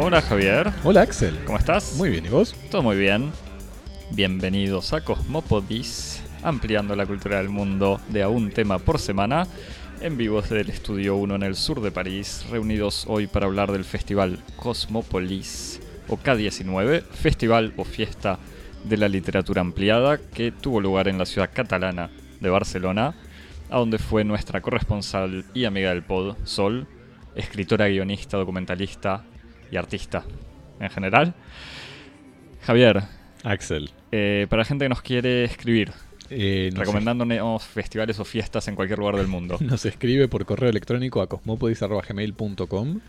Hola Javier, Hola Axel. ¿cómo estás? Muy bien, ¿y vos? Todo muy bien. Bienvenidos a Cosmopodis, ampliando la cultura del mundo de a un tema por semana, en vivo desde el Estudio 1 en el sur de París, reunidos hoy para hablar del festival Cosmopolis, o K19, festival o fiesta de la literatura ampliada que tuvo lugar en la ciudad catalana de Barcelona, a donde fue nuestra corresponsal y amiga del pod, Sol, escritora, guionista, documentalista y artista en general. Javier, Axel. eh, para la gente que nos quiere escribir, eh, nos, recomendándonos festivales o fiestas en cualquier lugar del mundo. nos escribe por correo electrónico a cosmopodis.gmail.com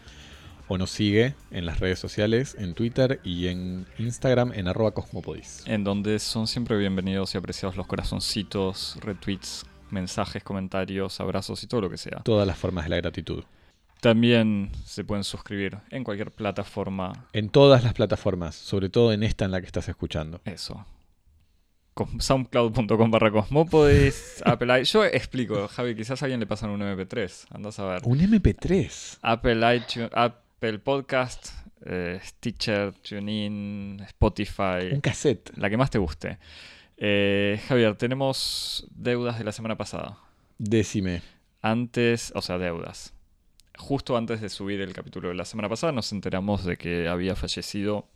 o nos sigue en las redes sociales, en Twitter y en Instagram en arroba cosmopodis. en donde son siempre bienvenidos y apreciados los corazoncitos, retweets, mensajes, comentarios, abrazos y todo lo que sea. Todas las formas de la gratitud. También se pueden suscribir en cualquier plataforma. En todas las plataformas, sobre todo en esta en la que estás escuchando. Eso. Soundcloud.com barra Cosmopodis, Apple i- Yo explico, Javi, quizás a alguien le pasan un MP3. Andas a ver. Un MP3. Apple iTunes, Apple Podcast, eh, Stitcher, TuneIn, Spotify, Un cassette. la que más te guste. Eh, Javier, tenemos deudas de la semana pasada. Decime. Antes, o sea, deudas. Justo antes de subir el capítulo de la semana pasada nos enteramos de que había fallecido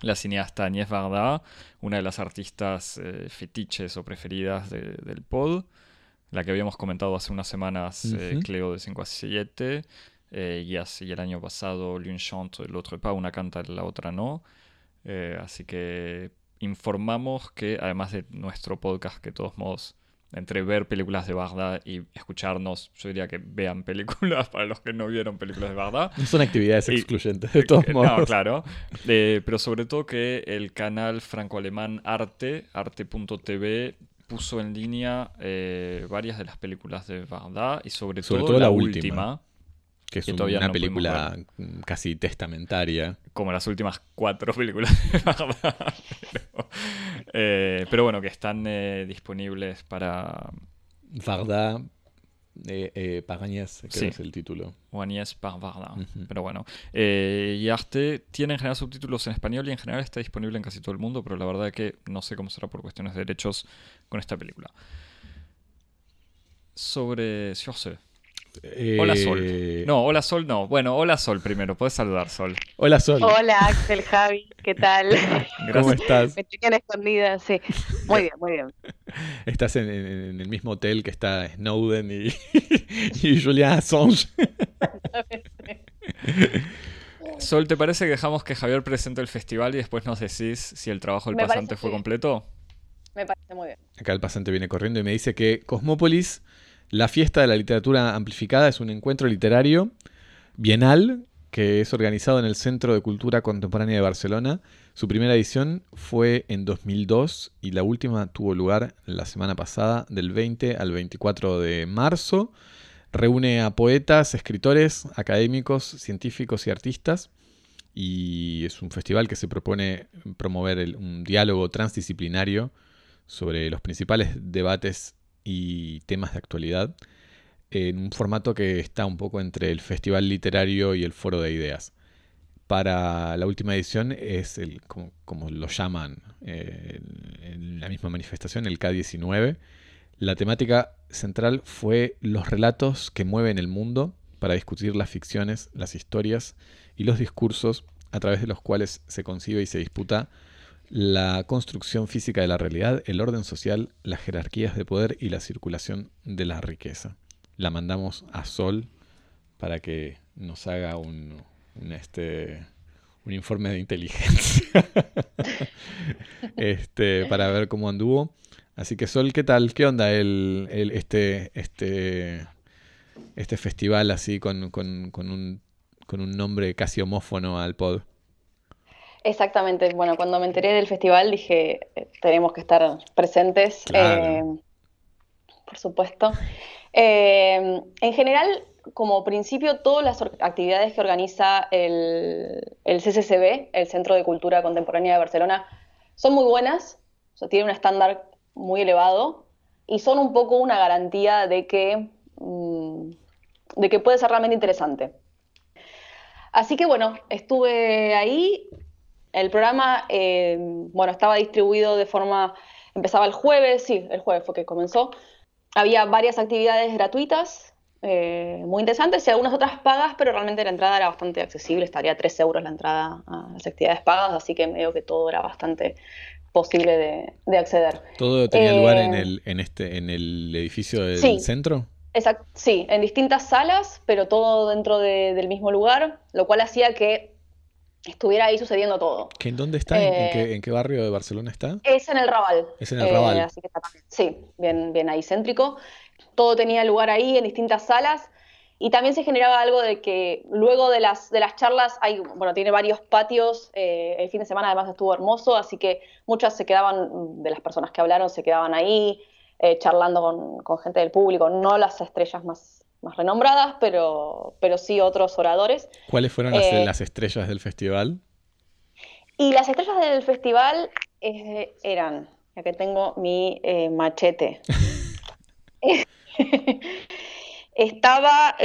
la cineasta Agnès Varda, una de las artistas eh, fetiches o preferidas de- del pod, la que habíamos comentado hace unas semanas. Cleo de 5 a 7, eh, y, así el año pasado L'une chante, l'autre pas, una canta, la otra no. Eh, así que informamos que además de nuestro podcast, que de todos modos, entre ver películas de Varda y escucharnos, yo diría que vean películas para los que no vieron películas de. No son actividades Y- excluyentes, de todos modos. No, claro. Eh, pero sobre todo que el canal franco-alemán Arte, arte.tv, puso en línea eh, varias de las películas de Varda y sobre, Sobre todo, todo la, la última, última. Que es que un- todavía una no película casi testamentaria. como las últimas cuatro películas pero, eh, pero bueno, que están eh, disponibles para Varda, eh, eh, Pagañas, creo Sí. que es el título. Agnès par Varda. Pero bueno. Eh, y Arte tiene en general subtítulos en español y en general está disponible en casi todo el mundo, pero la verdad es que no sé cómo será por cuestiones de derechos con esta película. Sobre sur Hola Sol. Eh, No, hola Sol no. Bueno, hola Sol primero. Puedes saludar Sol. Hola Sol, Hola Axel, Javi, ¿qué tal? ¿cómo estás? Me tenían escondida, sí. Muy bien, muy bien. Estás en, en- en el mismo hotel que está Snowden y, y Julian Assange. Sol, ¿te parece que dejamos que Javier presente el festival y después nos decís si el trabajo del Me pasante fue completo? Me parece muy bien. Acá el pasante viene corriendo y me dice que Cosmópolis, la fiesta de la literatura amplificada, es un encuentro literario bienal que es organizado en el Centro de Cultura Contemporánea de Barcelona. Su primera edición fue en 2002 y la última tuvo lugar la semana pasada, del 20 al 24 de marzo. Reúne a poetas, escritores, académicos, científicos y artistas. Y es un festival que se propone promover un diálogo transdisciplinario sobre los principales debates y temas de actualidad en un formato que está un poco entre el festival literario y el foro de ideas. Para la última edición es el, como, como lo llaman eh, en, la misma manifestación, el K19. La temática central fue los relatos que mueven el mundo para discutir las ficciones, las historias y los discursos a través de los cuales se concibe y se disputa la construcción física de la realidad, el orden social, las jerarquías de poder y la circulación de la riqueza. La mandamos a Sol para que nos haga un, este, un informe de inteligencia este, para ver cómo anduvo. Así que Sol, ¿qué tal? ¿Qué onda el, el- este, este, este festival así con, con- con un, con un nombre casi homófono al pod? Exactamente. Bueno, cuando me enteré del festival dije, eh, tenemos que estar presentes. Claro. eh, por supuesto. Eh, en general, como principio, todas las actividades que organiza el, el CCCB, el Centro de Cultura Contemporánea de Barcelona, son muy buenas. O sea, tiene un estándar muy elevado y son un poco una garantía de que, mm, de que puede ser realmente interesante. Así que bueno, estuve ahí. El programa, eh, bueno, estaba distribuido de forma, empezaba el jueves, sí, el jueves fue que comenzó. Había varias actividades gratuitas, eh, muy interesantes, y algunas otras pagas, pero realmente la entrada era bastante accesible, estaría 3 euros la entrada a las actividades pagas, así que medio que todo era bastante posible de, acceder. ¿Todo tenía lugar en eh, el, en, este, en el edificio del centro? Exacto, sí, en distintas salas, pero todo dentro del mismo lugar, lo cual hacía que estuviera ahí sucediendo todo. ¿Que ¿En dónde está? ¿En, qué, barrio de Barcelona está? Es en el Raval. Es en el Raval. Eh, sí, bien, bien ahí céntrico. Todo tenía lugar ahí en distintas salas. Y también se generaba algo de que luego de las, de las charlas, hay, bueno, tiene varios patios, eh, el fin de semana además estuvo hermoso, así que muchas se quedaban, de las personas que hablaron, se quedaban ahí, eh, charlando con, gente del público, no las estrellas más, más renombradas, pero, pero sí otros oradores. ¿Cuáles fueron las, eh, estrellas del festival? Y las estrellas del festival eran, ya que tengo mi machete. Estaba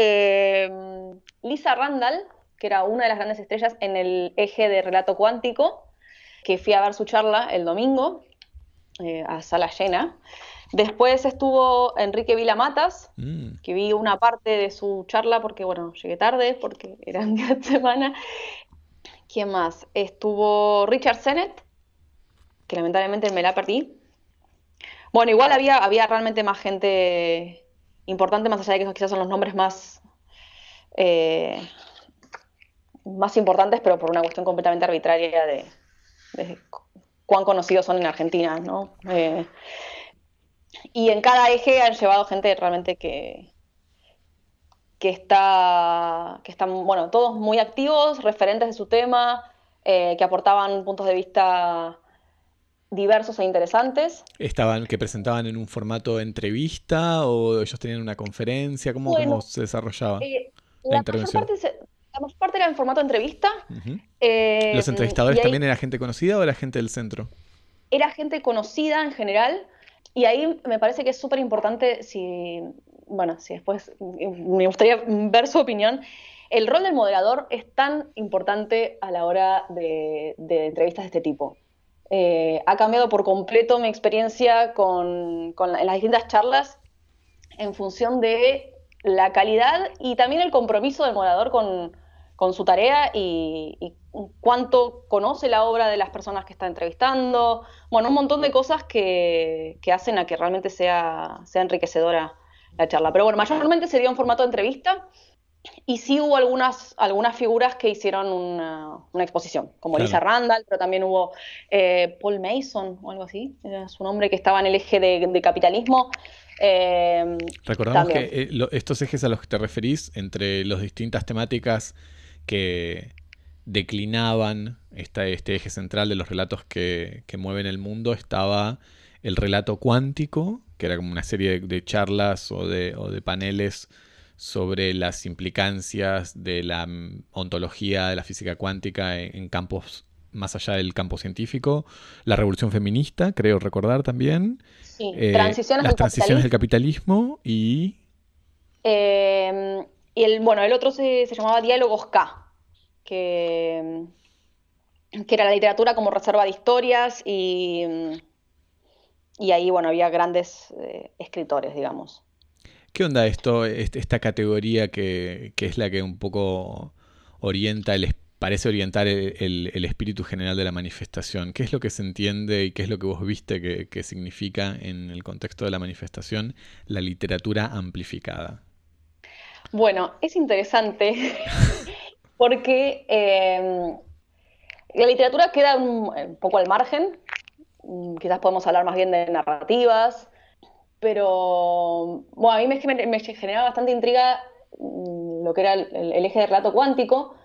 Lisa Randall, que era una de las grandes estrellas en el eje de relato cuántico, que fui a ver su charla el domingo eh, a sala llena. Después estuvo Enrique Vilamatas, mm. que vi una parte de su charla porque, bueno, llegué tarde porque era un día de semana. ¿Quién más? Estuvo Richard Sennett, que lamentablemente me la perdí. Bueno, igual había, había realmente más gente importante, más allá de que esos quizás son los nombres más, eh, más importantes, pero por una cuestión completamente arbitraria de, cuán conocidos son en Argentina, ¿no? Eh, y en cada eje han llevado gente realmente que, que está, que están, bueno, todos muy activos, referentes de su tema, eh, que aportaban puntos de vista diversos e interesantes. ¿Estaban, que presentaban en un formato entrevista o ellos tenían una conferencia? ¿Cómo, cómo se desarrollaba eh, la, intervención? Mayor parte la mayor parte era en formato entrevista. Eh, ¿Los entrevistadores también era gente conocida o era gente del centro? Era gente conocida en general y ahí me parece que es súper importante si, bueno, si después me gustaría ver su opinión. El rol del moderador es tan importante a la hora de entrevistas de este tipo. Eh, ha cambiado por completo mi experiencia con, en las distintas charlas en función de la calidad y también el compromiso del moderador con, su tarea y, cuánto conoce la obra de las personas que está entrevistando. Bueno, un montón de cosas que, hacen a que realmente sea, sea enriquecedora la charla. Pero bueno, mayormente se dio en formato de entrevista y sí hubo algunas, algunas figuras que hicieron una, exposición, como Lisa Randall, pero también hubo eh, Paul Mason o algo así, era su nombre que estaba en el eje de, capitalismo. Eh, Recordamos que eh, estos ejes a los que te referís, entre las distintas temáticas que declinaban este eje central de los relatos que, mueven el mundo, estaba el relato cuántico, que era como una serie de, charlas o de, o de paneles sobre las implicancias de la ontología de la física cuántica en, campos más allá del campo científico, la revolución feminista, creo recordar también, sí. Eh, transiciones las transiciones del capitalismo y... Em, y el, bueno, el otro se, llamaba Diálogos K, que, que, era la literatura como reserva de historias y, y ahí, bueno, había grandes eh, escritores, digamos. ¿Qué onda esto, esta categoría que, es la que un poco orienta, el, parece orientar el, espíritu general de la manifestación? ¿Qué es lo que se entiende y qué es lo que vos viste que, significa en el contexto de la manifestación la literatura amplificada? Bueno, es interesante porque em, la literatura queda un, poco al margen, mm, quizás podemos hablar más bien de narrativas, pero a mí me, me generaba bastante intriga mm, lo que era el, eje de relato cuántico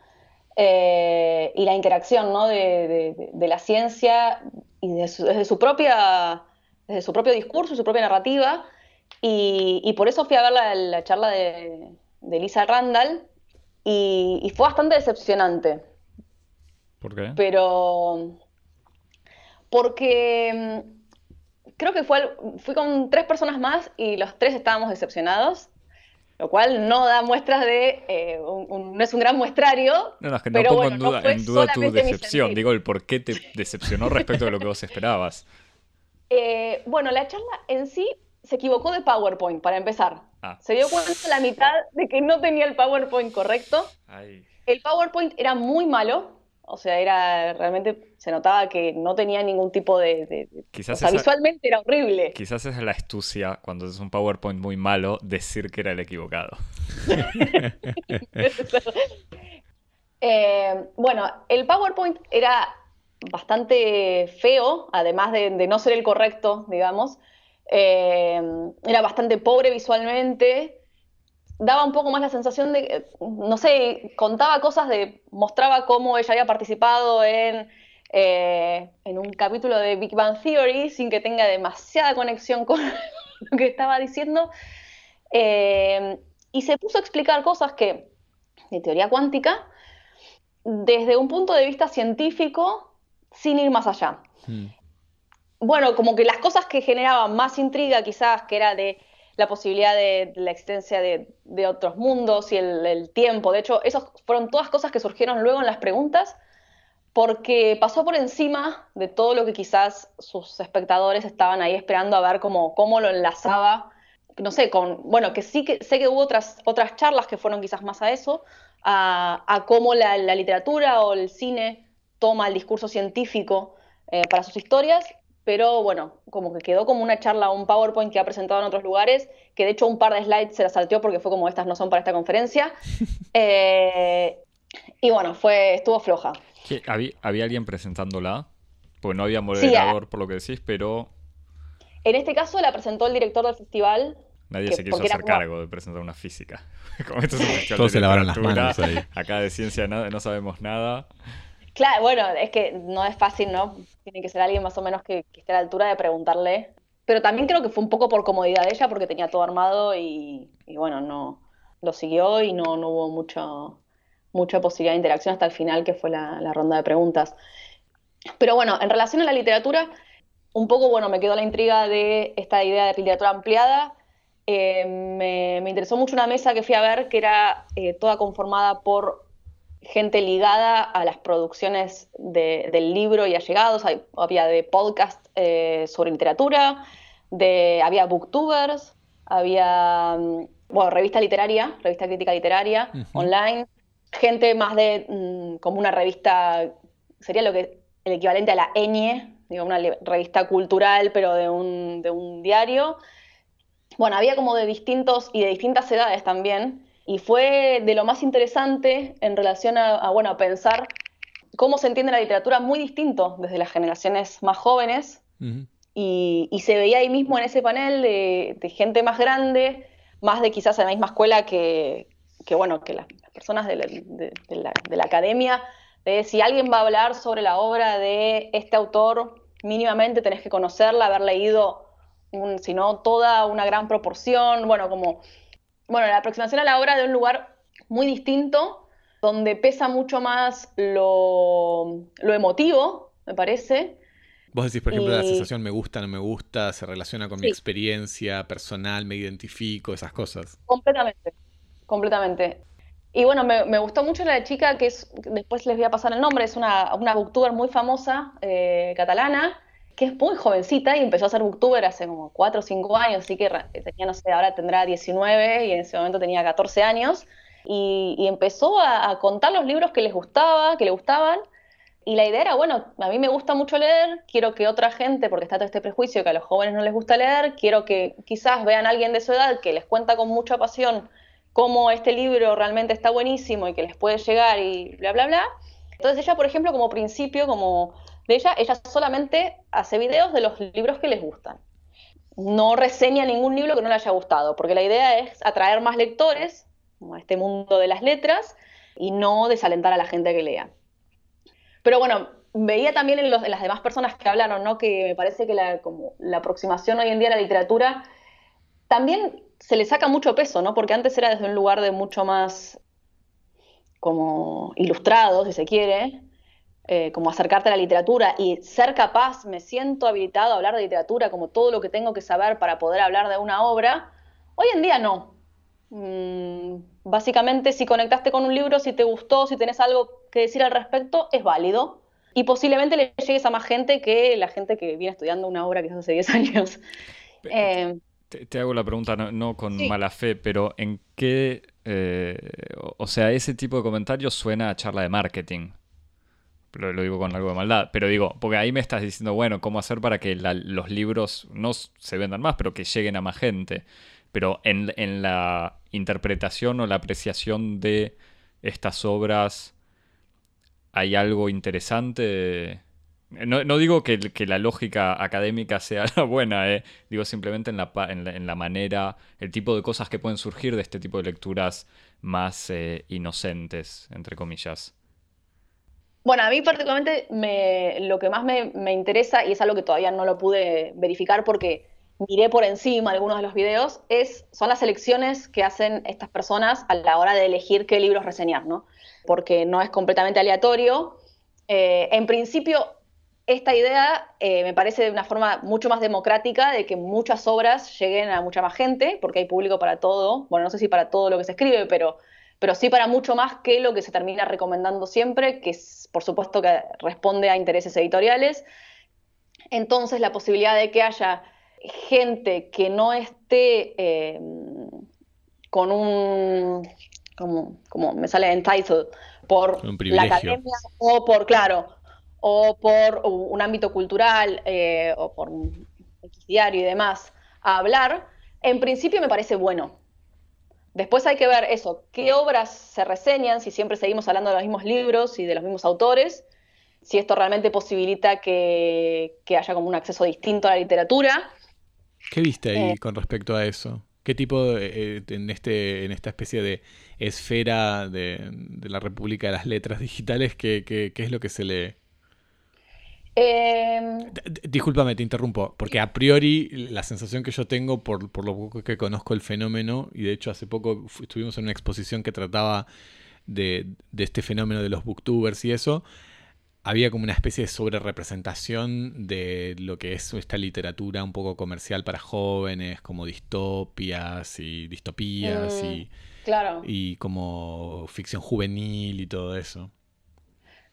eh, y la interacción ¿no? de, la ciencia y desde su propia desde su propio discurso, su propia narrativa, y, por eso fui a ver la, charla de, Lisa Randall, y, fue bastante decepcionante. ¿Por qué? Pero porque mm, creo que fue, fui con tres personas más y los tres estábamos decepcionados, lo cual no da muestras de, eh, no es un gran muestrario. No, no, es que no pongo en duda, en duda tu decepción, digo el por qué te decepcionó respecto de lo que vos esperabas. Eh, bueno, la charla en sí se equivocó de PowerPoint, para empezar. Ah. Se dio cuenta a la mitad de que no tenía el PowerPoint correcto. El PowerPoint era muy malo, o sea, era realmente se notaba que no tenía ningún tipo de. quizás o sea, visualmente era horrible. Quizás es la astucia, cuando es un PowerPoint muy malo, decir que era el equivocado. Eh, bueno, el PowerPoint era bastante feo, además de, no ser el correcto, digamos. Eh, era bastante pobre visualmente daba un poco más la sensación de, no sé, contaba cosas de, mostraba cómo ella había participado en, eh, en un capítulo de Big Bang Theory sin que tenga demasiada conexión con lo que estaba diciendo. Eh, y se puso a explicar cosas que, de teoría cuántica, desde un punto de vista científico, sin ir más allá. Hmm. Bueno, como que las cosas que generaban más intriga quizás, que era de la posibilidad de, la existencia de, otros mundos y el, tiempo. De hecho, esas fueron todas cosas que surgieron luego en las preguntas, porque pasó por encima de todo lo que quizás sus espectadores estaban ahí esperando a ver cómo, cómo lo enlazaba. No sé, con. Bueno, que sí que sé que hubo otras, otras charlas que fueron quizás más a eso, a, cómo la, literatura o el cine toma el discurso científico eh, para sus historias pero bueno, como que quedó como una charla, un PowerPoint que ha presentado en otros lugares, que de hecho un par de slides se la salteó porque fue como estas no son para esta conferencia. Eh, y bueno, fue, estuvo floja. ¿Había, ¿Había, alguien presentándola? Pues no había moderador por lo que decís, pero... En este caso la presentó el director del festival. Nadie se quiso hacer cargo de presentar una física. como esto es un Todos se lavaron las manos ahí. Acá de ciencia nada, no sabemos nada. Claro, bueno, es que no es fácil, ¿no? Tiene que ser alguien más o menos que, esté a la altura de preguntarle. Pero también creo que fue un poco por comodidad de ella, porque tenía todo armado y, bueno, no lo siguió y no, hubo mucho, mucha posibilidad de interacción hasta el final, que fue la, ronda de preguntas. Pero bueno, en relación a la literatura, un poco, bueno, me quedó la intriga de esta idea de literatura ampliada. Eh, me, interesó mucho una mesa que fui a ver que era eh, toda conformada por gente ligada a las producciones del libro y allegados. había de podcast eh, sobre literatura, de, había booktubers, había mm, bueno, revista literaria, revista crítica literaria, online, gente más de mm, como una revista, sería lo que el equivalente a la Eñe, digo, una revista cultural, pero de un, de un diario. Bueno, había como de distintos y de distintas edades también. Y fue de lo más interesante en relación a, bueno, a pensar cómo se entiende la literatura muy distinto desde las generaciones más jóvenes. y, se veía ahí mismo en ese panel de, gente más grande, más de quizás en la misma escuela que, bueno, que las, personas de la, academia, de si alguien va a hablar sobre la obra de este autor, mínimamente tenés que conocerla, haber leído, si no toda una gran proporción, bueno, como bueno, la aproximación a la obra de un lugar muy distinto, donde pesa mucho más lo, emotivo, me parece. Vos decís, por ejemplo, la sensación me gusta, no me gusta, se relaciona con mi experiencia personal, me identifico, esas cosas. Completamente, completamente. Y bueno, me, gustó mucho la chica que es, después les voy a pasar el nombre, es una, una booktuber muy famosa, eh, catalana, que es muy jovencita y empezó a ser booktuber hace como 4 o 5 años, así que tenía, no sé, ahora tendrá 19 y en ese momento tenía 14 años, y, empezó a, contar los libros que les gustaba, que le gustaban, y la idea era, bueno, a mí me gusta mucho leer, quiero que otra gente, porque está todo este prejuicio que a los jóvenes no les gusta leer, quiero que quizás vean a alguien de su edad que les cuenta con mucha pasión cómo este libro realmente está buenísimo y que les puede llegar y bla, bla, bla. Entonces ella, por ejemplo, como principio, como de ella, ella solamente hace videos de los libros que les gustan. No reseña ningún libro que no le haya gustado, porque la idea es atraer más lectores a este mundo de las letras y no desalentar a la gente que lea. Pero bueno, veía también en, las demás personas que hablaron, ¿no? que me parece que la, la aproximación hoy en día a la literatura también se le saca mucho peso, ¿no? porque antes era desde un lugar de mucho más como ilustrado, si se quiere, eh, como acercarte a la literatura y ser capaz, me siento habilitado a hablar de literatura como todo lo que tengo que saber para poder hablar de una obra, hoy en día no. Mm, básicamente, si conectaste con un libro, si te gustó, si tenés algo que decir al respecto, es válido. Y posiblemente le llegues a más gente que la gente que viene estudiando una obra que hace 10 años. Eh, te, hago la pregunta, no, con mala fe, pero ¿en qué... Eh, o sea, ese tipo de comentarios suena a charla de marketing lo, digo con algo de maldad, pero digo, porque ahí me estás diciendo, bueno, ¿cómo hacer para que los libros no se vendan más, pero que lleguen a más gente? Pero en, la interpretación o la apreciación de estas obras, ¿hay algo interesante? No, digo que, la lógica académica sea la buena, eh. digo simplemente en la, en, la, manera, el tipo de cosas que pueden surgir de este tipo de lecturas más eh, inocentes, entre comillas. Bueno, a mí particularmente lo que más me, interesa, y es algo que todavía no lo pude verificar porque miré por encima algunos de los videos, es, son las elecciones que hacen estas personas a la hora de elegir qué libros reseñar, ¿no? Porque no es completamente aleatorio. Eh, en principio, esta idea eh, me parece de una forma mucho más democrática de que muchas obras lleguen a mucha más gente, porque hay público para todo. Bueno, no sé si para todo lo que se escribe, pero pero sí para mucho más que lo que se termina recomendando siempre, que es, por supuesto que responde a intereses editoriales. Entonces la posibilidad de que haya gente que no esté eh, con un, como, como, me sale entitled, por la academia o por, claro, o por un ámbito cultural eh, o por un diario y demás, a hablar, en principio me parece bueno Después hay que ver eso, qué obras se reseñan, si siempre seguimos hablando de los mismos libros y de los mismos autores, si esto realmente posibilita que, haya como un acceso distinto a la literatura. ¿Qué viste ahí eh. con respecto a eso? ¿Qué tipo, eh, en, este, en esta especie de esfera de, la República de las Letras Digitales, qué, qué es lo que se lee? Eh... Discúlpame, te interrumpo, porque a priori la sensación que yo tengo por, lo poco que conozco el fenómeno, y de hecho hace poco estuvimos en una exposición que trataba de, este fenómeno de los booktubers y eso, había como una especie de sobrerepresentación de lo que es esta literatura un poco comercial para jóvenes, como distopias y distopías y, mm, claro. y como ficción juvenil y todo eso.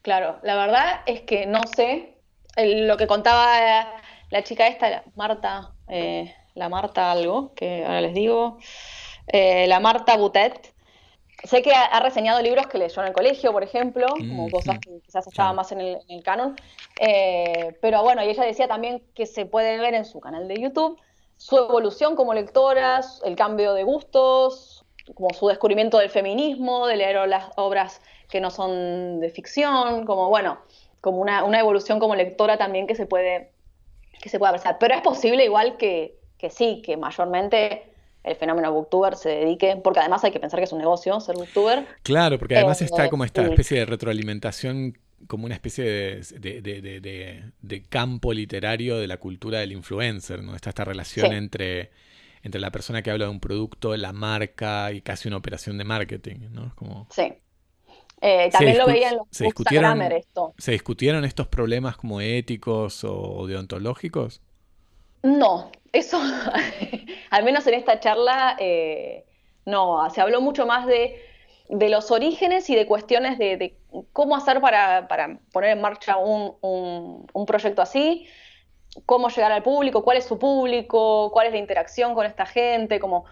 Claro, la verdad es que no sé, lo que contaba la chica esta, Marta, eh, la Marta algo, que ahora les digo, eh, la Marta Butet, sé que ha, reseñado libros que leyó en el colegio, por ejemplo, como cosas que quizás estaban más en el, canon, eh, pero bueno, y ella decía también que se puede ver en su canal de YouTube su evolución como lectora, el cambio de gustos, como su descubrimiento del feminismo, de leer las obras que no son de ficción, como bueno, como una, evolución como lectora también que se puede, que se puede apreciar. Pero es posible igual que, sí, que mayormente el fenómeno booktuber se dedique, porque además hay que pensar que es un negocio ser booktuber. Claro, porque además eh, está como esta especie de retroalimentación, como una especie de, campo literario de la cultura del influencer, ¿no? Está esta relación entre, entre la persona que habla de un producto, la marca y casi una operación de marketing, ¿no? Como... Sí. Eh, también lo veía en los se discutieron, esto. ¿Se discutieron estos problemas como éticos o deontológicos? No, eso, al menos en esta charla, eh, no, se habló mucho más de, los orígenes y de cuestiones de, cómo hacer para, poner en marcha un, proyecto así, cómo llegar al público, cuál es su público, cuál es la interacción con esta gente, como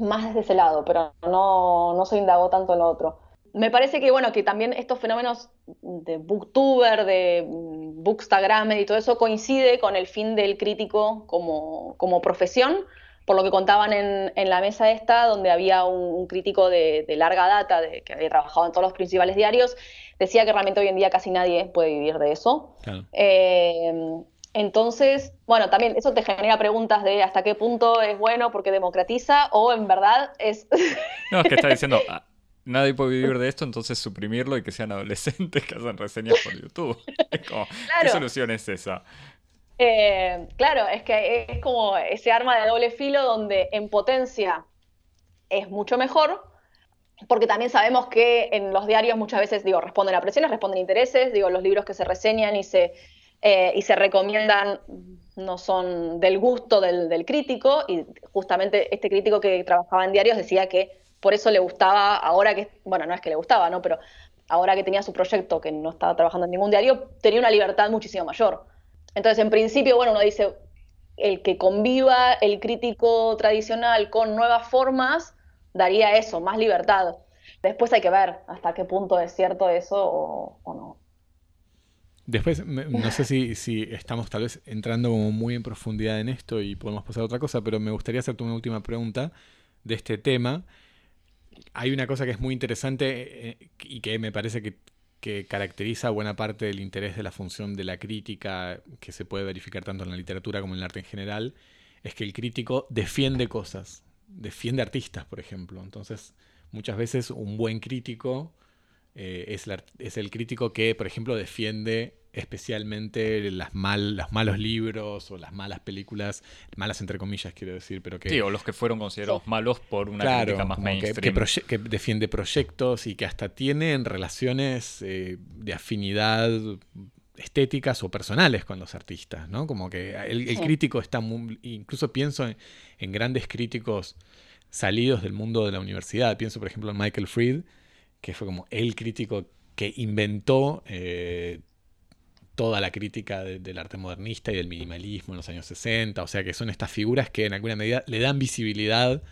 más desde ese lado, pero no, no se indagó tanto en lo otro me parece que, bueno, que también estos fenómenos de booktuber, de bookstagrammer y todo eso coincide con el fin del crítico como, profesión, por lo que contaban en, la mesa esta, donde había un, crítico de, larga data, de, que había trabajado en todos los principales diarios, decía que realmente hoy en día casi nadie puede vivir de eso. Eh, entonces, bueno, también eso te genera preguntas de hasta qué punto es bueno porque democratiza o en verdad es... No, es que está diciendo, nadie puede vivir de esto, entonces suprimirlo y que sean adolescentes que hacen reseñas por YouTube. ¿Qué solución es esa? Eh, claro, es que es como ese arma de doble filo donde en potencia es mucho mejor, porque también sabemos que en los diarios muchas veces, digo, responden a presiones, responden a intereses, digo, los libros que se reseñan y se, eh, y se recomiendan no son del gusto del, del, crítico, y justamente este crítico que trabajaba en diarios decía que por eso le gustaba, ahora que, bueno, no es que le gustaba, ¿no? Pero ahora que tenía su proyecto, que no estaba trabajando en ningún diario, tenía una libertad muchísimo mayor. Entonces, en principio, bueno, uno dice, el que conviva el crítico tradicional con nuevas formas, daría eso, más libertad. Después hay que ver hasta qué punto es cierto eso o, no. Después, no sé si, si, estamos tal vez entrando como muy en profundidad en esto y podemos pasar a otra cosa, pero me gustaría hacerte una última pregunta de este tema. Hay una cosa que es muy interesante eh, y que me parece que, que caracteriza buena parte del interés de la función de la crítica, que se puede verificar tanto en la literatura como en el arte en general, es que el crítico defiende cosas, defiende artistas, por ejemplo. Entonces, muchas veces un buen crítico eh, es, es, el crítico que, por ejemplo, defiende especialmente las mal, los malos libros o las malas películas, malas entre comillas quiero decir, pero que... Sí, o los que fueron considerados malos por una crítica más mainstream. Que, defiende proyectos y que hasta tienen relaciones eh, de afinidad estéticas o personales con los artistas, ¿no? Como que el, crítico está muy, incluso pienso en, grandes críticos salidos del mundo de la universidad. Pienso, por ejemplo, en Michael Fried, que fue como el crítico que inventó eh, toda la crítica del arte modernista y del minimalismo en los años 60. O sea que son estas figuras que en alguna medida le dan visibilidad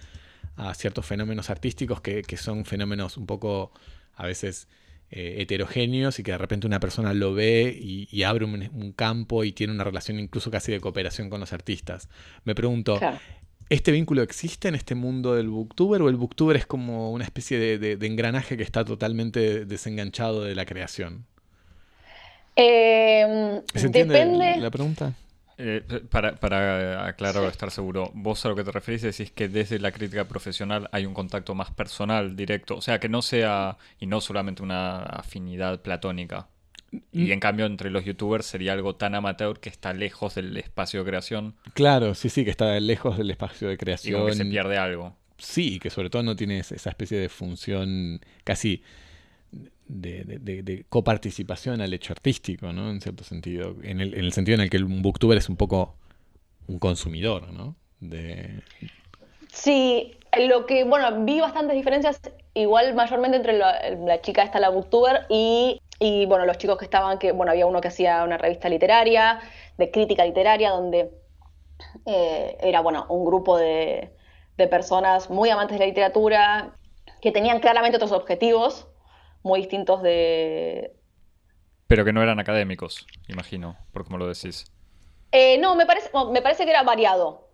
a ciertos fenómenos artísticos que, son fenómenos un poco a veces eh, heterogéneos y que de repente una persona lo ve y, abre un, campo y tiene una relación incluso casi de cooperación con los artistas. Me pregunto, ¿Este vínculo existe en este mundo del booktuber o el booktuber es como una especie de, engranaje que está totalmente desenganchado de la creación? Eh, ¿Se entiende la pregunta? Eh, para, para aclarar, estar seguro, vos a lo que te referís decís que desde la crítica profesional hay un contacto más personal, directo, o sea, que no sea, y no solamente una afinidad platónica. Y en cambio, entre los youtubers sería algo tan amateur que está lejos del espacio de creación. Claro, sí, sí, que está lejos del espacio de creación. Y que se pierde algo. Sí, que sobre todo no tiene esa especie de función casi de, de, coparticipación al hecho artístico, ¿no? En cierto sentido. En el, en el sentido en el que un booktuber es un poco un consumidor, ¿no? De... Sí, lo que, bueno, vi bastantes diferencias, igual mayormente entre la, chica esta, la booktuber, y y bueno, los chicos que estaban, que bueno, había uno que hacía una revista literaria, de crítica literaria, donde eh, era bueno, un grupo de, personas muy amantes de la literatura, que tenían claramente otros objetivos, muy distintos de... Pero que no eran académicos, imagino, por como lo decís. Eh, no, me parece, me parece que era variado.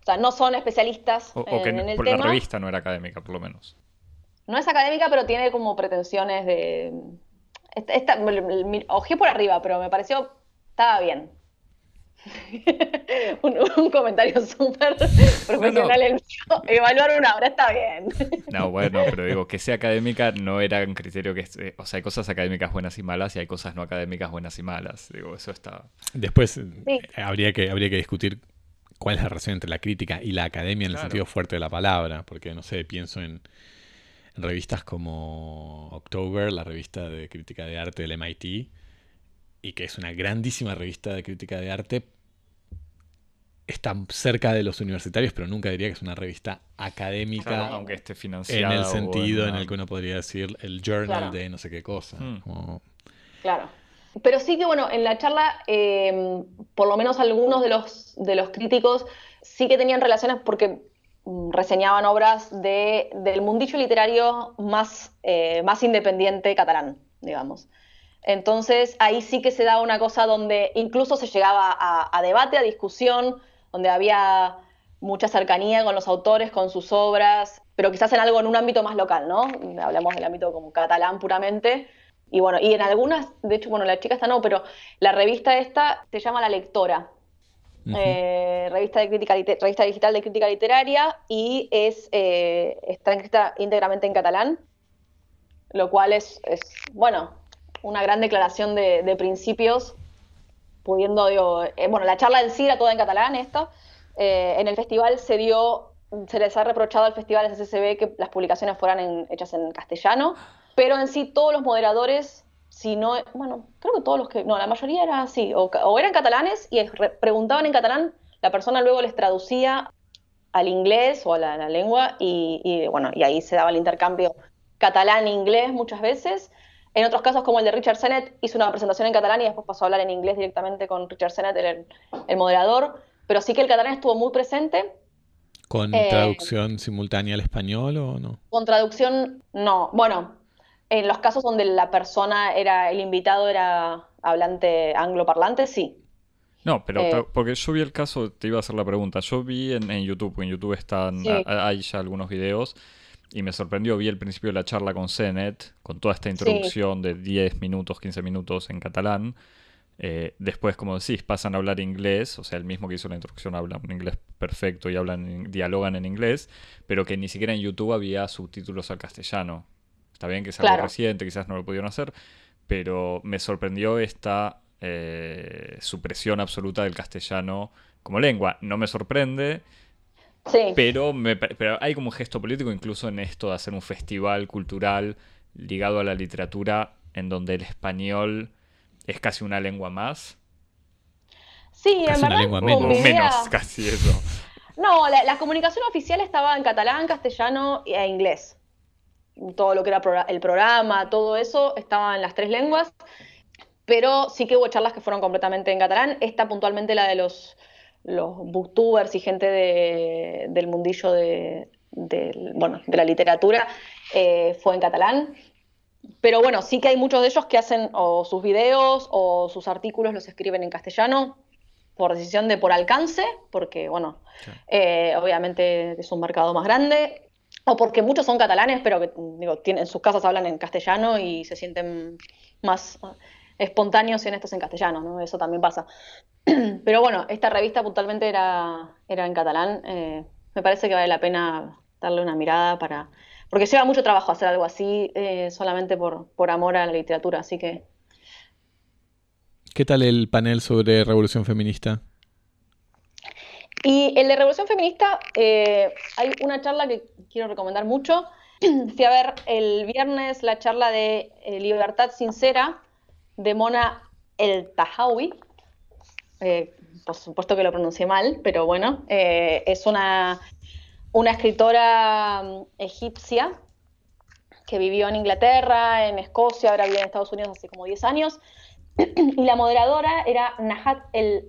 O sea, no son especialistas en, el por La revista no era académica, por lo menos. No es académica, pero tiene como pretensiones de, esta, ojé por arriba, pero me pareció. Estaba bien. un, comentario súper profesional el mío. Evaluar una hora está bien. no, bueno, pero digo, que sea académica no era un criterio que... Eh, o sea, hay cosas académicas buenas y malas y hay cosas no académicas buenas y malas. Digo, eso está... Después eh, habría, que, habría que discutir cuál es la relación entre la crítica y la academia en el sentido fuerte de la palabra, porque, no sé, pienso en revistas como October, la revista de crítica de arte del MIT, y que es una grandísima revista de crítica de arte, está cerca de los universitarios, pero nunca diría que es una revista académica. aunque esté financiada. En el sentido en, el que uno podría decir el journal de no sé qué cosa. Hmm. Claro. Pero sí que, bueno, en la charla, em, por lo menos algunos de los, de los críticos sí que tenían relaciones porque Mm, reseñaban obras de, del mundillo literario más, eh, más independiente catalán, digamos. Entonces ahí sí que se daba una cosa donde incluso se llegaba a, debate, a discusión, donde había mucha cercanía con los autores, con sus obras, pero quizás en algo en un ámbito más local, ¿no? Hablamos del ámbito como catalán puramente. Y bueno, y en algunas, de hecho, bueno, la chica esta no, pero la revista esta se llama La Lectora, eh, revista, de crítica, revista digital de crítica literaria y es, eh, está escrita íntegramente en catalán, lo cual es, bueno, una gran declaración de, principios, pudiendo, eh, bueno, la charla en sí era toda en catalán esto, en el festival se dio se les ha reprochado al festival SSB que las publicaciones fueran hechas en castellano, pero en sí todos los moderadores, si no, bueno, creo que todos los que, no, la mayoría era así, o, eran catalanes y preguntaban en catalán, la persona luego les traducía al inglés o a la, lengua y, bueno, y ahí se daba el intercambio catalán-inglés muchas veces. En otros casos, como el de Richard Sennett, hizo una presentación en catalán y después pasó a hablar en inglés directamente con Richard Sennett, el, el moderador. Pero sí que el catalán estuvo muy presente ¿Con eh, traducción simultánea al español o no? Con traducción, no. Bueno, en los casos donde la persona era, el invitado era hablante angloparlante, sí. No, pero eh, porque yo vi el caso, te iba a hacer la pregunta. Yo vi en, YouTube, en YouTube están, hay ya algunos videos, y me sorprendió, vi el principio de la charla con Zenet, con toda esta introducción de 10 minutos, 15 minutos en catalán. Eh, después, como decís, pasan a hablar inglés, o sea, el mismo que hizo la introducción habla un inglés perfecto y hablan, dialogan en inglés, pero que ni siquiera en YouTube había subtítulos al castellano. Está bien que es algo reciente, quizás no lo pudieron hacer, pero me sorprendió esta eh, supresión absoluta del castellano como lengua. No me sorprende, pero, me, pero hay como un gesto político incluso en esto de hacer un festival cultural ligado a la literatura en donde el español es casi una lengua más. Sí, en verdad. Lengua menos. casi eso. No, la, comunicación oficial estaba en catalán, castellano e inglés. Todo lo que era el programa, todo eso estaba en las tres lenguas. Pero sí que hubo charlas que fueron completamente en catalán. Esta puntualmente la de los, los booktubers y gente del mundillo de, bueno, de la literatura eh, fue en catalán. Pero bueno, sí que hay muchos de ellos que hacen o sus videos o sus artículos los escriben en castellano por decisión de por alcance, porque bueno, eh, obviamente es un mercado más grande, o porque muchos son catalanes, pero que digo, tienen, en sus casas hablan en castellano y se sienten más espontáneos en estos en castellano, ¿no? Eso también pasa. Pero bueno, esta revista puntualmente era, era en catalán. Eh, me parece que vale la pena darle una mirada para, porque lleva mucho trabajo hacer algo así eh, solamente por, por amor a la literatura, así que... ¿Qué tal el panel sobre Revolución Feminista? Y el de Revolución Feminista, eh, hay una charla que quiero recomendar mucho. Fui a ver el viernes la charla de eh, Libertad Sincera de Mona El Tahawi. Por supuesto que lo pronuncié mal, pero bueno, es una escritora mm, egipcia que vivió en Inglaterra, en Escocia, ahora vive en Estados Unidos hace como 10 años. y la moderadora era Nahat el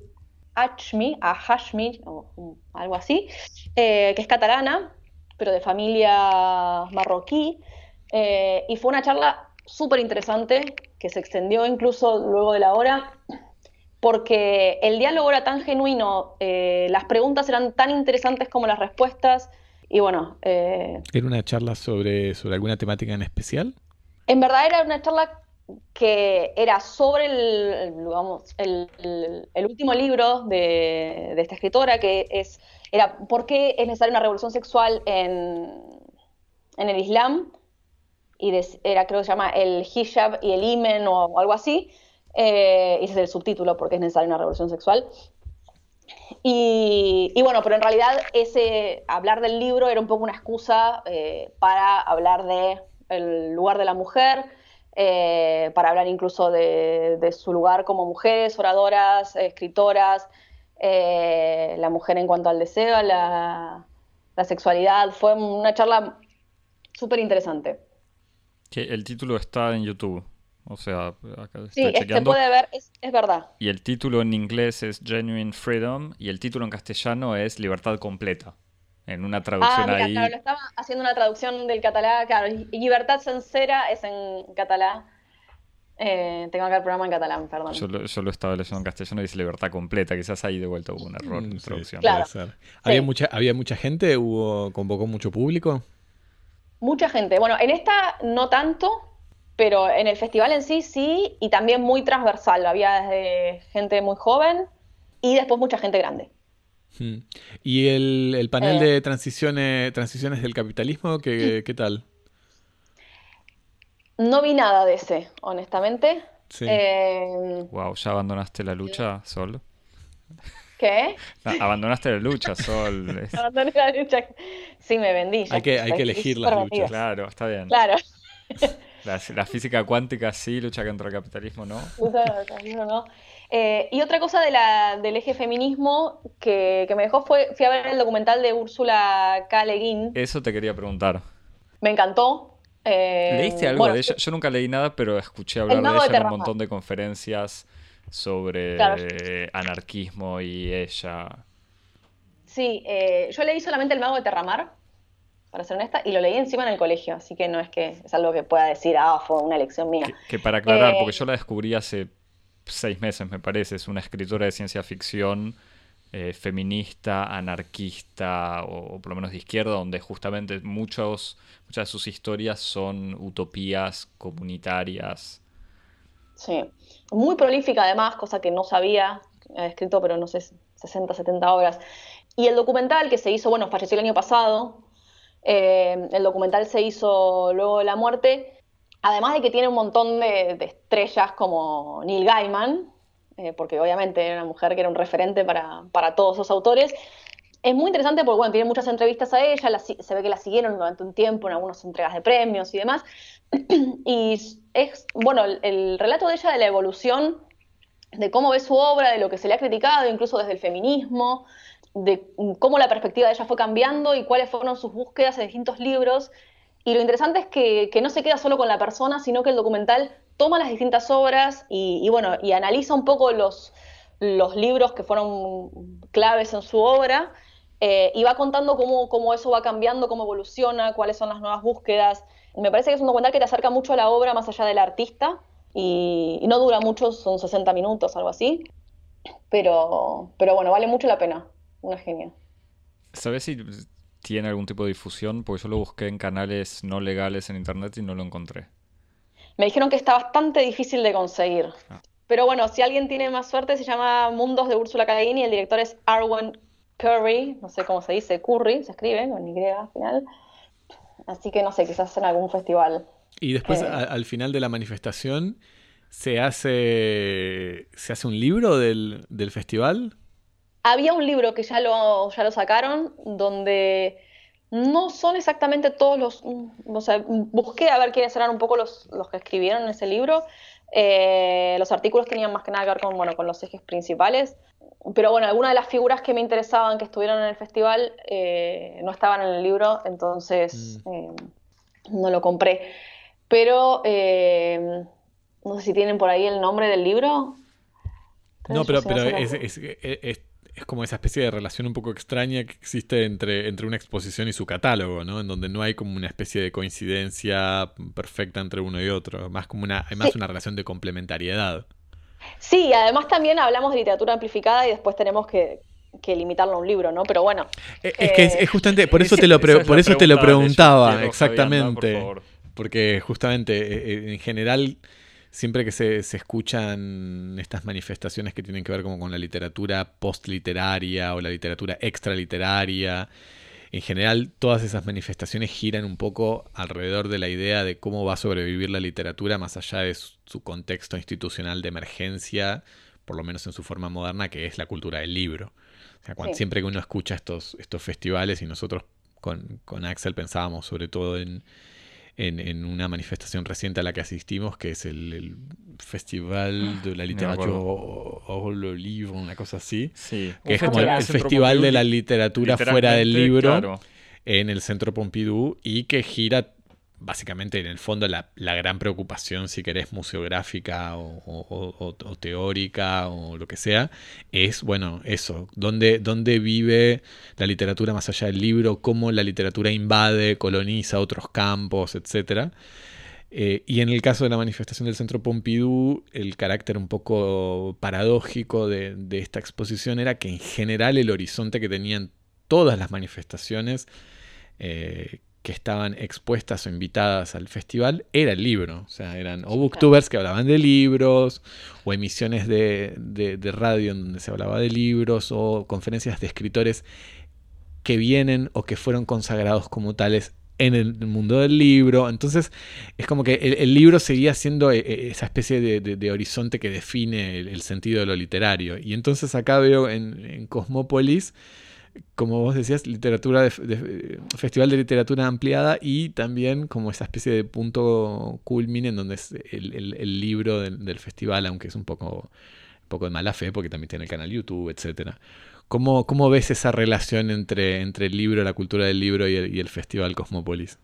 Hashmi, Hashmi, o algo así, eh, que es catalana, pero de familia marroquí. Eh, y fue una charla súper interesante que se extendió incluso luego de la hora, porque el diálogo era tan genuino, eh, las preguntas eran tan interesantes como las respuestas, y bueno... Eh, ¿Era una charla sobre, sobre alguna temática en especial? En verdad era una charla que era sobre el, el, último libro de, esta escritora, que es, era ¿por qué es necesaria una revolución sexual en, en el Islam? Y era, creo que se llama el hijab y el imen o algo así. Eh, ese es el subtítulo, porque es necesaria una revolución sexual. Y, bueno, pero en realidad ese hablar del libro era un poco una excusa eh, para hablar de el lugar de la mujer, eh, para hablar incluso de, su lugar como mujeres, oradoras, escritoras, la mujer en cuanto al deseo, la, la sexualidad. Fue una charla súper interesante. El título está en YouTube. O sea, acá sí, se puede ver, es, verdad. Y el título en inglés es Genuine Freedom y el título en castellano es Libertad Completa. En una traducción ah, ahí. Claro, lo estaba haciendo una traducción del catalán, claro. Y Libertad Sincera es en catalán. Eh, tengo acá el programa en catalán, perdón. Yo lo, estaba leyendo en castellano y dice libertad completa. Quizás ahí de vuelta hubo un error en mm, traducción. Claro. ¿Había, mucha, ¿Había mucha gente? ¿Hubo, ¿Convocó mucho público? Mucha gente. Bueno, en esta no tanto, pero en el festival en sí sí, y también muy transversal. Había desde gente muy joven y después mucha gente grande. Hmm. ¿Y el, panel de eh. transiciones, transiciones del capitalismo, ¿qué, qué tal? No vi nada de ese, honestamente. wow, eh, ¿ya abandonaste la lucha solo? ¿Qué? abandonaste la lucha, Sol. Abandoné la lucha. Sí, me vendí. Hay que, hay que elegir las luchas. Claro, está bien. Claro. La, física cuántica sí, lucha contra el capitalismo no. no. Eh, y otra cosa de la, del eje feminismo que, me dejó fue, fui a ver el documental de Úrsula K. Le Guin. Eso te quería preguntar. Me encantó. Eh, ¿Leíste algo de ella? Yo nunca leí nada, pero escuché hablar de ella en un montón de conferencias sobre anarquismo y ella. Sí, eh, yo leí solamente El Mago de Terramar, para ser honesta, y lo leí encima en el colegio, así que no es que es algo que pueda decir, ah, fue una elección mía. Que, para aclarar, porque yo la descubrí hace seis meses, me parece, es una escritora de ciencia ficción eh, feminista, anarquista o, por lo menos de izquierda, donde justamente muchos, muchas de sus historias son utopías comunitarias. Sí, muy prolífica además, cosa que no sabía, ha escrito pero no sé, 60, 70 obras. Y el documental que se hizo, bueno, falleció el año pasado, eh, el documental se hizo luego de la muerte, además de que tiene un montón de estrellas como Neil Gaiman, eh, porque obviamente era una mujer que era un referente para, todos esos autores. Es muy interesante porque, bueno, tiene muchas entrevistas a ella, se ve que la siguieron durante un tiempo en algunas entregas de premios y demás. y es, bueno, el, relato de ella de la evolución, de cómo ve su obra, de lo que se le ha criticado, incluso desde el feminismo, de cómo la perspectiva de ella fue cambiando y cuáles fueron sus búsquedas en distintos libros. Y lo interesante es que, que no se queda solo con la persona, sino que el documental toma las distintas obras y, bueno, y analiza un poco los, los libros que fueron claves en su obra eh, y va contando cómo, cómo, eso va cambiando, cómo evoluciona, cuáles son las nuevas búsquedas. Me parece que es un documental que te acerca mucho a la obra más allá del artista y, no dura mucho, son 60 minutos, algo así. Pero, pero bueno, vale mucho la pena. Una genia. ¿Sabes si tiene algún tipo de difusión? Porque yo lo busqué en canales no legales en internet y no lo encontré. Me dijeron que está bastante difícil de conseguir. Ah. Pero bueno, si alguien tiene más suerte, se llama Mundos de Úrsula K. y el director es Arwen Curry, no sé cómo se dice, Curry, se escribe con Y al final. Así que no sé, quizás en algún festival. Y después, eh. al final de la manifestación, ¿se hace, ¿se hace un libro del, del festival? Había un libro que ya lo, ya lo sacaron, donde no son exactamente todos los, o sea, busqué a ver quiénes eran un poco los, los que escribieron en ese libro. Eh, los artículos tenían más que nada que ver con, bueno, con los ejes principales, pero bueno, algunas de las figuras que me interesaban que estuvieron en el festival eh, no estaban en el libro, entonces mm. eh, no lo compré. Pero no sé si tienen por ahí el nombre del libro. No, pero, pero es, es como esa especie de relación un poco extraña que existe entre, entre una exposición y su catálogo, ¿no? En donde no hay como una especie de coincidencia perfecta entre uno y otro, más como una, además una relación de complementariedad. Sí, además también hablamos de literatura amplificada y después tenemos que, limitarlo a un libro, ¿no? Pero bueno. Eh, es, que es, justamente, por eso te lo, por eso te lo preguntaba, exactamente. Porque justamente, eh, eh, en general siempre que se, escuchan estas manifestaciones que tienen que ver como con la literatura postliteraria o la literatura extraliteraria, en general todas esas manifestaciones giran un poco alrededor de la idea de cómo va a sobrevivir la literatura más allá de su contexto institucional de emergencia, por lo menos en su forma moderna, que es la cultura del libro. O sea, cuando, siempre que uno escucha estos, estos festivales y nosotros con, con Axel pensábamos sobre todo en en, una manifestación reciente a la que asistimos, que es el, Festival de la Literatura o le Livre, una cosa así. Sí, que es como el, Festival de la Literatura fuera del libro en el Centro Pompidou y que gira básicamente en el fondo la, gran preocupación, si querés, museográfica o, teórica o lo que sea, es, bueno, eso, dónde, vive la literatura más allá del libro, cómo la literatura invade, coloniza otros campos, etc. Eh, y en el caso de la manifestación del Centro Pompidou, el carácter un poco paradójico de, esta exposición era que en general el horizonte que tenían todas las manifestaciones eh, que estaban expuestas o invitadas al festival era el libro. O sea, eran o booktubers que hablaban de libros, o emisiones de, de, radio en donde se hablaba de libros, o conferencias de escritores que vienen o que fueron consagrados como tales en el mundo del libro. Entonces, es como que el, libro seguía siendo eh, eh, esa especie de, horizonte que define el, sentido de lo literario. Y entonces acá veo en, en Cosmópolis, como vos decías, literatura de, festival de literatura ampliada y también como esa especie de punto culmine en donde es el, libro del, festival, aunque es un poco, un poco de mala fe, porque también tiene el canal YouTube, etcétera. ¿Cómo, ¿Cómo, ves esa relación entre, entre el libro, la cultura del libro y el, Festival Cosmópolis?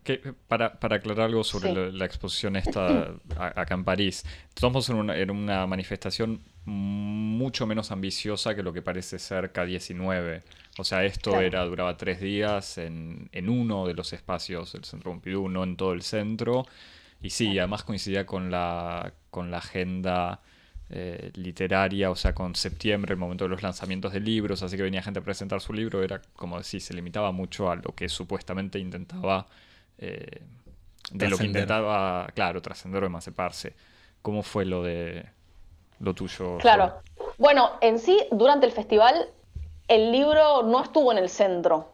para, para, aclarar algo sobre la, exposición esta acá en París, estamos en una, en una, manifestación mucho menos ambiciosa que lo que parece ser K19. O sea, esto era duraba tres días en, en, uno de los espacios del Centro Pompidou, no en todo el centro. Y sí, además coincidía con la, con la agenda eh, literaria, o sea, con septiembre, el momento de los lanzamientos de libros, así que venía gente a presentar su libro, era como decir, se limitaba mucho a lo que supuestamente intentaba, eh, de lo que intentaba, claro, trascender o emanciparse. ¿Cómo fue lo de lo tuyo? Claro. Bueno, en sí, durante el festival, el libro no estuvo en el centro.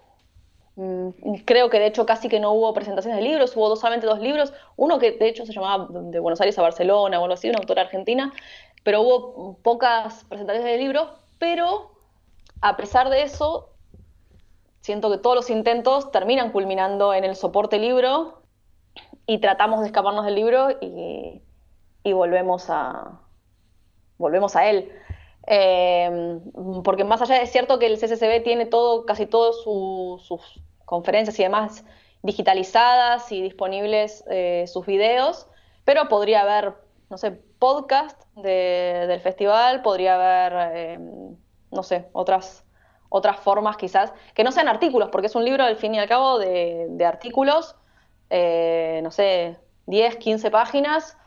Mm, creo que de hecho casi que no hubo presentaciones de libros, hubo solamente dos libros, uno que de hecho se llamaba De Buenos Aires a Barcelona o algo así, una autora argentina, pero hubo pocas presentaciones de libros, pero a pesar de eso, siento que todos los intentos terminan culminando en el soporte libro y tratamos de escaparnos del libro y, volvemos a volvemos a él. Eh, porque más allá de cierto que el CCCB tiene todo, casi todas sus conferencias y demás digitalizadas y disponibles eh, sus videos, pero podría haber no sé, podcast del festival, podría haber, em, no sé, otras, otras formas quizás, que no sean artículos, porque es un libro al fin y al cabo de, artículos, eh, no sé, 10, 15 páginas,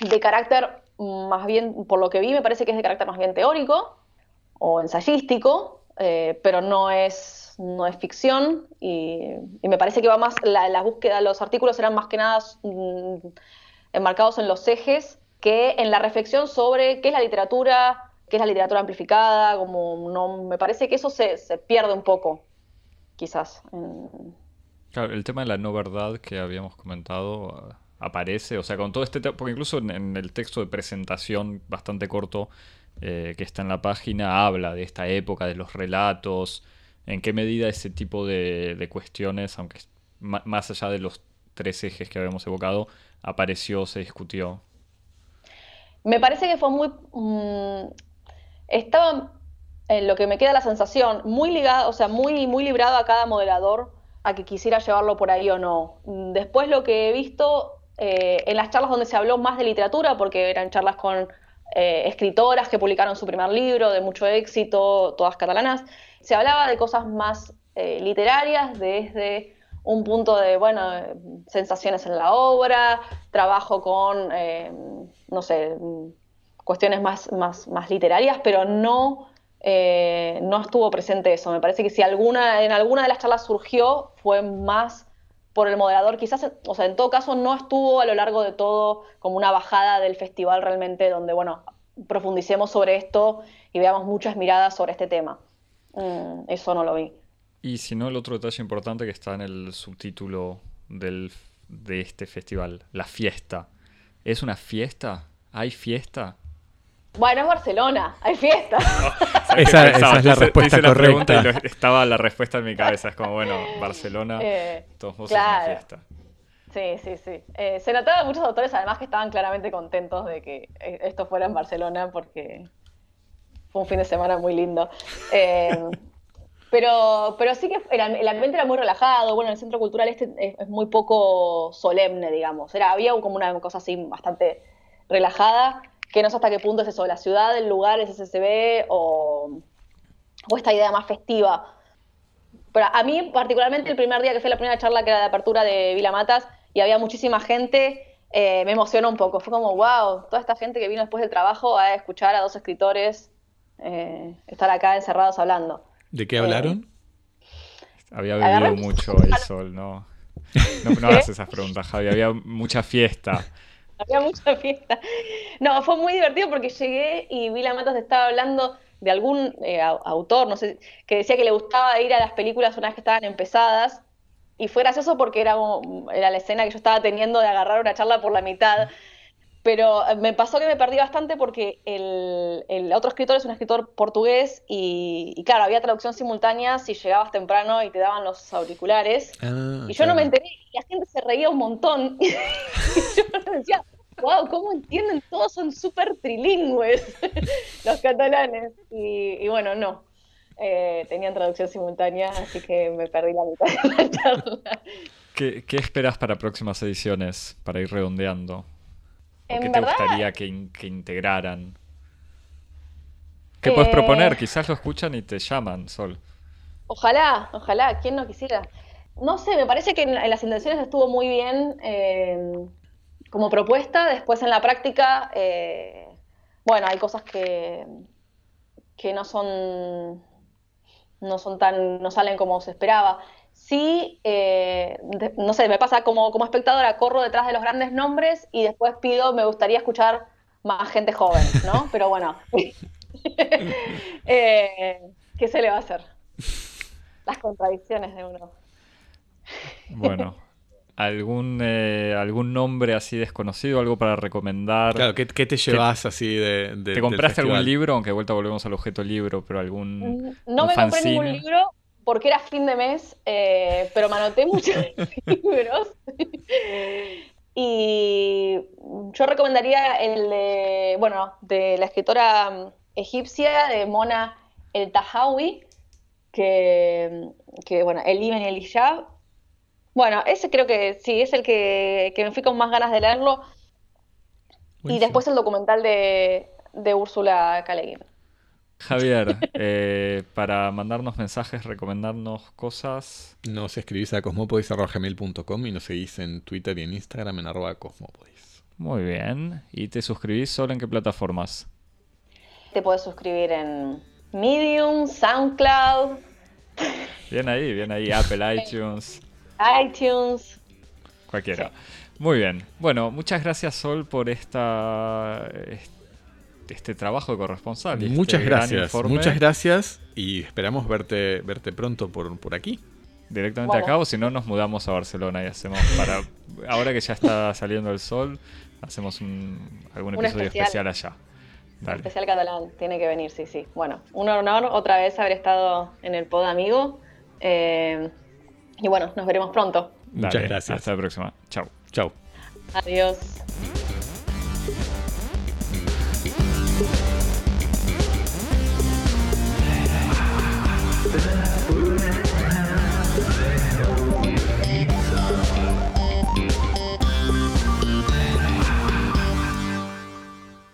de carácter más bien, por lo que vi, me parece que es de carácter más bien teórico o ensayístico, eh, pero no es, no es ficción y, me parece que va más, la, la, búsqueda, los artículos eran más que nada... Mm, enmarcados en los ejes que en la reflexión sobre qué es la literatura, qué es la literatura amplificada, como no me parece que eso se, pierde un poco, quizás. Claro, el tema de la no verdad que habíamos comentado aparece, o sea, con todo este porque incluso en, el texto de presentación bastante corto eh, que está en la página habla de esta época, de los relatos, en qué medida ese tipo de, cuestiones, aunque más allá de los tres ejes que habíamos evocado, apareció, se discutió? Me parece que fue muy... Mm, estaba, en lo que me queda la sensación, muy ligado, o sea, muy, muy librado a cada moderador a que quisiera llevarlo por ahí o no. Después lo que he visto eh, en las charlas donde se habló más de literatura, porque eran charlas con eh, escritoras que publicaron su primer libro de mucho éxito, todas catalanas, se hablaba de cosas más eh, literarias, desde un punto de, bueno, sensaciones en la obra, trabajo con, no sé, cuestiones más, más, más literarias, pero no, no estuvo presente eso. Me parece que si alguna, en alguna de las charlas surgió, fue más por el moderador, quizás, o sea, en todo caso no estuvo a lo largo de todo como una bajada del festival realmente donde, bueno, profundicemos sobre esto y veamos muchas miradas sobre este tema. Mm, eso no lo vi. Y si no, el otro detalle importante que está en el subtítulo del, de este festival, la fiesta. ¿Es una fiesta? ¿Hay fiesta? Bueno, es Barcelona, hay fiesta. esa, es la respuesta correcta. estaba la respuesta en mi cabeza, es como, bueno, Barcelona, eh, todos modos es una fiesta. Sí, sí, sí. Eh, se notaba muchos autores además que estaban claramente contentos de que eh, esto fuera en Barcelona porque fue un fin de semana muy lindo. Pero, pero sí que el, ambiente era muy relajado. Bueno, el centro cultural este es, muy poco solemne, digamos. Era, había como una cosa así bastante relajada, que no sé hasta qué punto es eso, la ciudad, el lugar, el SSB o, o esta idea más festiva. Pero a mí, particularmente, el primer día que fue la primera charla que era de apertura de Vila Matas y había muchísima gente, eh, me emocionó un poco. Fue como, wow, toda esta gente que vino después del trabajo a escuchar a dos escritores eh, estar acá encerrados hablando. ¿De qué hablaron? Había bebido mucho el sol, ¿no? No, hagas esas preguntas, Javi. Había mucha fiesta. Había mucha fiesta. No, fue muy divertido porque llegué y vi la Matos estaba hablando de algún eh, autor, no sé, que decía que le gustaba ir a las películas una vez que estaban empezadas y fue gracioso porque era, era la escena que yo estaba teniendo de agarrar una charla por la mitad. Pero eh, me pasó que me perdí bastante porque el, otro escritor es un escritor portugués y, claro, había traducción simultánea si llegabas temprano y te daban los auriculares. Ah, y yo no me enteré y la gente se reía un montón. y yo decía, wow, ¿cómo entienden? Todos son súper trilingües los catalanes. y bueno, no, eh, tenían traducción simultánea, así que me perdí la mitad de la charla. ¿Qué, esperas para próximas ediciones, para ir redondeando? ¿Qué te gustaría que, integraran? ¿Qué puedes proponer? Eh, Quizás lo escuchan y te llaman, Sol. Ojalá, ojalá, ¿quién no quisiera? No sé, me parece que en, las intenciones estuvo muy bien eh, como propuesta, después en la práctica, bueno, hay cosas que, que no son no son tan, no salen como se esperaba. Sí, eh, no sé, me pasa como, como espectadora, corro detrás de los grandes nombres y después pido, me gustaría escuchar más gente joven, ¿no? Pero bueno, eh, ¿qué se le va a hacer? Las contradicciones de uno. Bueno, algún, eh, algún nombre así desconocido, algo para recomendar. Claro, ¿qué, te llevas así de, ¿Te compraste algún libro? Aunque de vuelta volvemos al objeto libro, pero algún. Mm, no me compré ningún libro porque era fin de mes, eh, pero me anoté muchos libros. y yo recomendaría el de, bueno, de la escritora mm, egipcia, de Mona El Tahawi, que, que bueno, el Ibn el Hijab, bueno, ese creo que sí, es el que, me fui con más ganas de leerlo. Y después el documental de, de Úrsula K. Javier, eh, para mandarnos mensajes, recomendarnos cosas. Nos escribís a cosmopodis.gmail.com y nos seguís en Twitter y en Instagram en arroba cosmopodis. Muy bien. ¿Y te suscribís solo en qué plataformas? Te puedes suscribir en Medium, SoundCloud. Bien ahí, bien ahí, Apple iTunes iTunes. Cualquiera. Muy bien. Bueno, muchas gracias Sol por esta este trabajo de corresponsal. Muchas este gracias. Muchas gracias y esperamos verte verte pronto por, por aquí. Directamente acá o si no nos mudamos a Barcelona y hacemos para ahora que ya está saliendo el sol, hacemos un, algún episodio especial, allá. Dale. Especial catalán, tiene que venir, sí, sí. Bueno, un honor otra vez haber estado en el Pod Amigo. Eh, y bueno, nos veremos pronto. Muchas gracias. Hasta la próxima. Chao. Chao. Adiós.